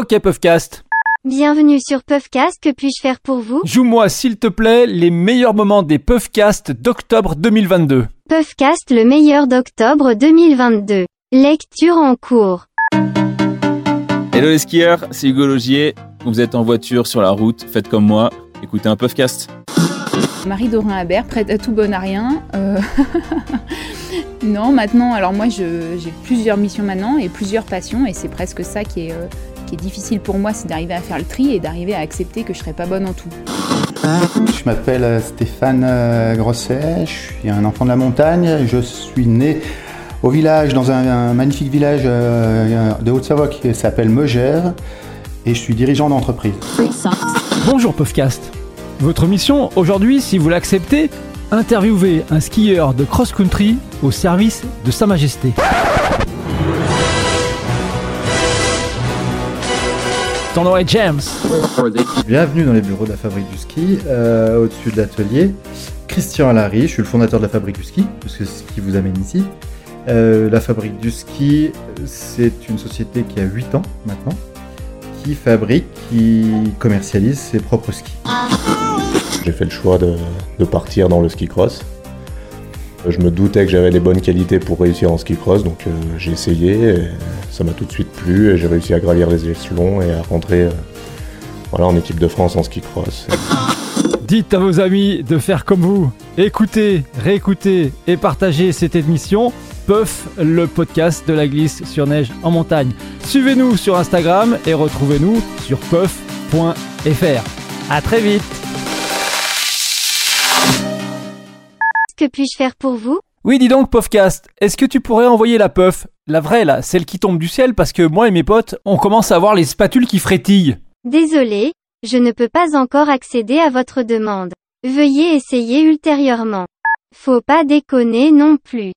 Ok Puffcast. Bienvenue sur Puffcast, que puis-je faire pour vous? Joue-moi s'il te plaît les meilleurs moments des Puffcast d'octobre 2022. Puffcast le meilleur d'octobre 2022. Lecture en cours. Hello les skieurs, c'est Hugo Logier. Vous êtes en voiture, sur la route, faites comme moi, écoutez un Puffcast. Marie-Dorin Habert, prête à tout bon à rien. Euh, non, maintenant, alors moi je- j'ai plusieurs missions maintenant et plusieurs passions et c'est presque ça qui est, euh, qui est difficile pour moi, c'est d'arriver à faire le tri et d'arriver à accepter que je serai pas bonne en tout. Je m'appelle euh, Stéphane euh, Grosset, je suis un enfant de la montagne. Je suis né au village, dans un, un magnifique village euh, de Haute-Savoie qui s'appelle Megère, et je suis dirigeant d'entreprise. Bonjour Puffcast. Votre mission aujourd'hui, si vous l'acceptez, interviewer un skieur de cross-country au service de Sa Majesté. Ton nom est James. Bienvenue dans les bureaux de la Fabrique du Ski, euh, au-dessus de l'atelier. Christian Larry, je suis le fondateur de la Fabrique du Ski, parce que c'est ce qui vous amène ici. Euh, la Fabrique du Ski, c'est une société qui a 8 ans maintenant, qui fabrique, qui commercialise ses propres skis. J'ai fait le choix de, de partir dans le ski cross. Je me doutais que j'avais les bonnes qualités pour réussir en ski cross, donc euh, j'ai essayé, et ça m'a tout de suite plu et j'ai réussi à gravir les échelons et à rentrer euh, voilà, en équipe de France en ski cross. Dites à vos amis de faire comme vous. Écoutez, réécoutez et partagez cette émission. Puff, le podcast de la glisse sur neige en montagne. Suivez-nous sur Instagram et retrouvez-nous sur puff.fr. À très vite. Que puis-je faire pour vous? Oui, dis donc, Puffcast, est-ce que tu pourrais envoyer la puff, la vraie là, celle qui tombe du ciel, parce que moi et mes potes, on commence à voir les spatules qui frétillent. Désolé, je ne peux pas encore accéder à votre demande. Veuillez essayer ultérieurement. Faut pas déconner non plus.